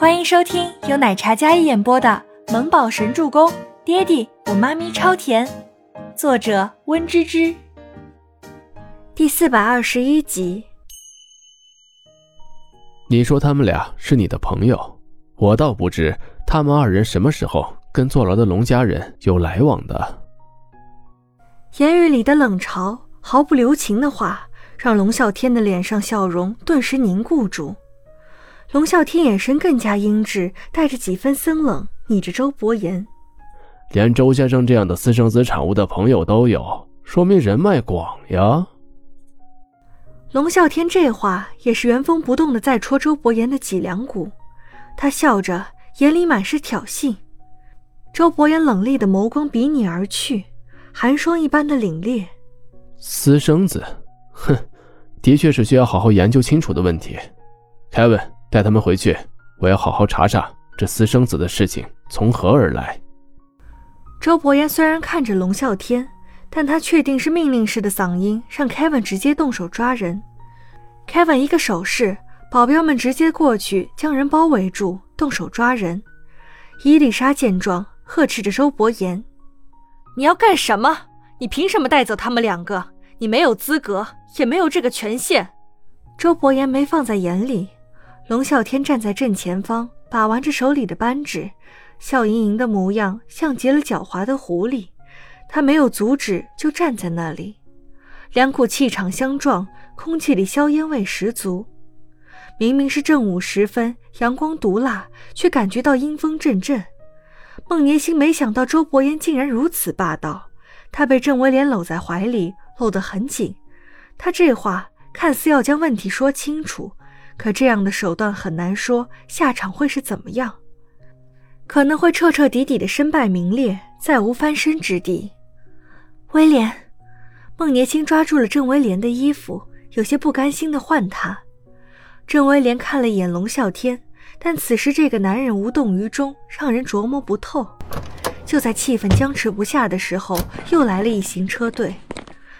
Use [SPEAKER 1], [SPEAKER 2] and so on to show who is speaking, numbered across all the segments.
[SPEAKER 1] 欢迎收听由奶茶嘉一演播的《萌宝神助攻》，爹地我妈咪超甜，作者温芝芝。第四百二十一集。
[SPEAKER 2] 你说他们俩是你的朋友，我倒不知他们二人什么时候跟坐牢的龙家人有来往的。
[SPEAKER 1] 言语里的冷嘲，毫不留情的话，让龙啸天的脸上笑容顿时凝固住。龙啸天眼神更加阴鸷，带着几分森冷，睨着周伯言：“
[SPEAKER 2] 连周先生这样的私生子产物的朋友都有，说明人脉广呀。”
[SPEAKER 1] 龙啸天这话也是原封不动的在戳周伯言的脊梁骨。他笑着，眼里满是挑衅。周伯言冷厉的眸光比拟而去，寒霜一般的凛冽。
[SPEAKER 2] 私生子，哼，的确是需要好好研究清楚的问题。凯文。带他们回去，我要好好查查这私生子的事情从何而来。
[SPEAKER 1] 周伯言虽然看着龙啸天，但他确定是命令式的嗓音，让 Kevin 直接动手抓人。Kevin 一个手势，保镖们直接过去将人包围住，动手抓人。伊丽莎见状，呵斥着周伯言：“你要干什么？你凭什么带走他们两个？你没有资格，也没有这个权限。”周伯言没放在眼里。龙啸天站在正前方，把玩着手里的扳指，笑盈盈的模样像极了狡猾的狐狸。他没有阻止，就站在那里。两股气场相撞，空气里硝烟味十足。明明是正午时分，阳光毒辣，却感觉到阴风阵阵。孟年星没想到周伯言竟然如此霸道，他被郑威廉搂在怀里，搂得很紧。他这话看似要将问题说清楚。可这样的手段很难说下场会是怎么样，可能会彻彻底底的身败名裂，再无翻身之地。威廉，孟年青抓住了郑威廉的衣服，有些不甘心的唤他。郑威廉看了一眼龙啸天，但此时这个男人无动于衷，让人琢磨不透。就在气氛僵持不下的时候，又来了一行车队，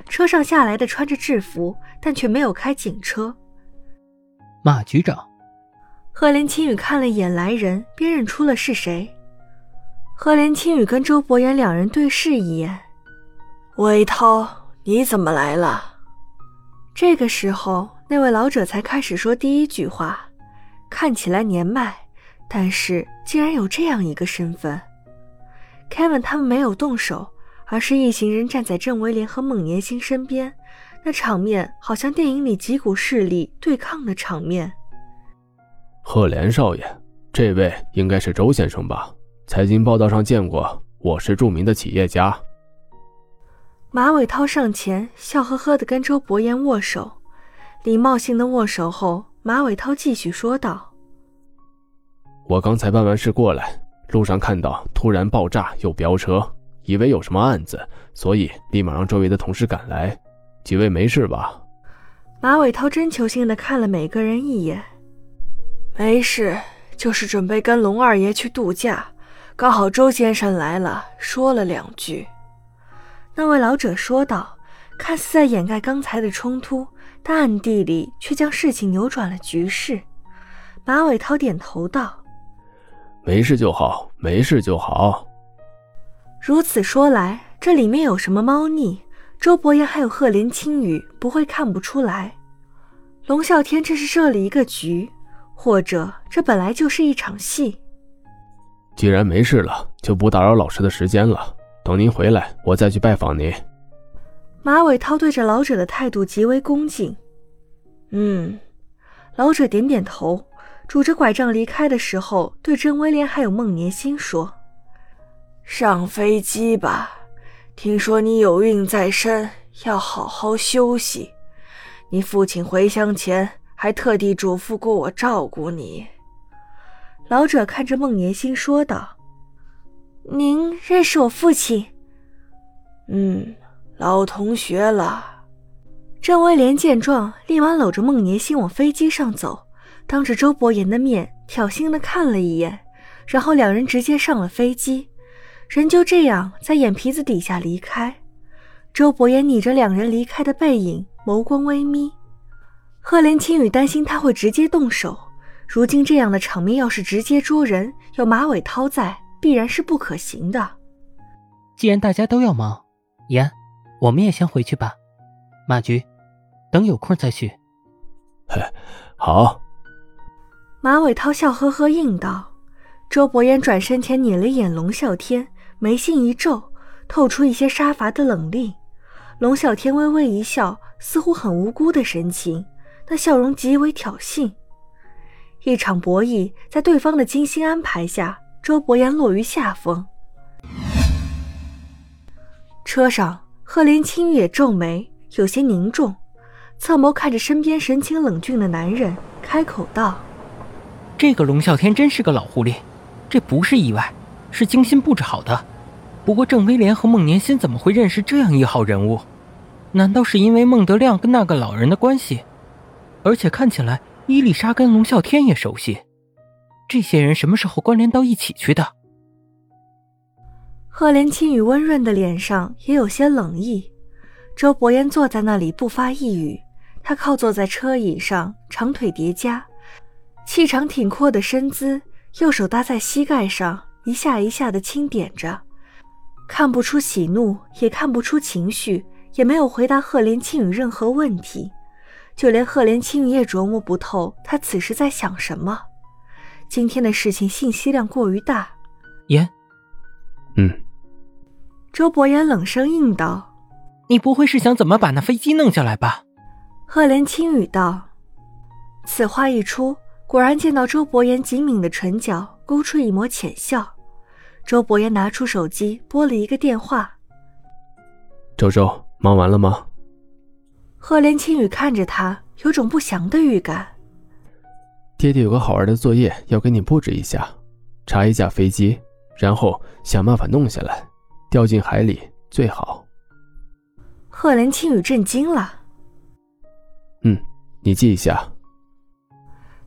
[SPEAKER 1] 车上下来的穿着制服，但却没有开警车。
[SPEAKER 3] 马局长，
[SPEAKER 1] 赫连青雨看了一眼来人，便认出了是谁。赫连青雨跟周伯言两人对视一眼，
[SPEAKER 4] 韦涛，你怎么来了？
[SPEAKER 1] 这个时候，那位老者才开始说第一句话，看起来年迈，但是竟然有这样一个身份。Kevin 他们没有动手，而是一行人站在郑维廉和孟年星身边。那场面好像电影里几股势力对抗的场面。
[SPEAKER 2] 赫连少爷，这位应该是周先生吧？财经报道上见过，我是著名的企业家。
[SPEAKER 1] 马伟涛上前，笑呵呵的跟周伯言握手，礼貌性的握手后，马伟涛继续说道：“
[SPEAKER 2] 我刚才办完事过来，路上看到突然爆炸又飙车，以为有什么案子，所以立马让周围的同事赶来。”几位没事吧？
[SPEAKER 1] 马伟涛征求性的看了每个人一眼。
[SPEAKER 4] 没事，就是准备跟龙二爷去度假，刚好周先生来了，说了两句。
[SPEAKER 1] 那位老者说道，看似在掩盖刚才的冲突，但暗地里却将事情扭转了局势。马伟涛点头道：“
[SPEAKER 2] 没事就好，没事就好。”
[SPEAKER 1] 如此说来，这里面有什么猫腻？周伯言还有赫连青羽不会看不出来，龙啸天这是设了一个局，或者这本来就是一场戏。
[SPEAKER 2] 既然没事了，就不打扰老师的时间了。等您回来，我再去拜访您。
[SPEAKER 1] 马伟涛对着老者的态度极为恭敬。
[SPEAKER 4] 嗯，
[SPEAKER 1] 老者点点头，拄着拐杖离开的时候，对甄威廉还有孟年心说：“
[SPEAKER 4] 上飞机吧。”听说你有孕在身，要好好休息。你父亲回乡前还特地嘱咐过我照顾你。
[SPEAKER 1] 老者看着孟年星说道：“您认识我父亲？”“
[SPEAKER 4] 嗯，老同学了。”
[SPEAKER 1] 郑威廉见状，立马搂着孟年星往飞机上走，当着周伯言的面挑衅的看了一眼，然后两人直接上了飞机。人就这样在眼皮子底下离开，周伯言睨着两人离开的背影，眸光微眯。赫连青雨担心他会直接动手，如今这样的场面，要是直接捉人，有马伟涛在，必然是不可行的。
[SPEAKER 3] 既然大家都要忙，言，我们也先回去吧。马局，等有空再去。
[SPEAKER 2] 嘿，好。
[SPEAKER 1] 马伟涛笑呵呵应道。周伯言转身前睨了一眼龙啸天，眉心一皱，透出一些杀伐的冷厉。龙啸天微微一笑，似乎很无辜的神情，那笑容极为挑衅。一场博弈在对方的精心安排下，周伯言落于下风。车上，赫连青也皱眉，有些凝重，侧眸看着身边神情冷峻的男人，开口道：“
[SPEAKER 3] 这个龙啸天真是个老狐狸，这不是意外，是精心布置好的。不过郑威廉和孟年心怎么会认识这样一号人物？难道是因为孟德亮跟那个老人的关系？而且看起来……”伊丽莎跟龙啸天也熟悉，这些人什么时候关联到一起去的？
[SPEAKER 1] 赫连青雨温润的脸上也有些冷意。周伯言坐在那里不发一语，他靠坐在车椅上，长腿叠加，气场挺阔的身姿，右手搭在膝盖上，一下一下的轻点着，看不出喜怒，也看不出情绪，也没有回答赫连青羽任何问题。就连赫连青羽也琢磨不透他此时在想什么。今天的事情信息量过于大。
[SPEAKER 3] 言，
[SPEAKER 2] 嗯。
[SPEAKER 1] 周伯言冷声应道：“
[SPEAKER 3] 你不会是想怎么把那飞机弄下来吧？”
[SPEAKER 1] 赫连青羽道：“此话一出，果然见到周伯言紧抿的唇角勾出一抹浅笑。周伯言拿出手机拨了一个电话：“
[SPEAKER 2] 周周，忙完了吗？”
[SPEAKER 1] 赫连青雨看着他，有种不祥的预感。
[SPEAKER 2] 爹爹有个好玩的作业要给你布置一下，查一架飞机，然后想办法弄下来，掉进海里最好。
[SPEAKER 1] 赫连青雨震惊了。
[SPEAKER 2] 嗯，你记一下。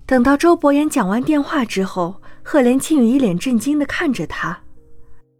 [SPEAKER 1] 等到周伯言讲完电话之后，赫连青雨一脸震惊的看着他：“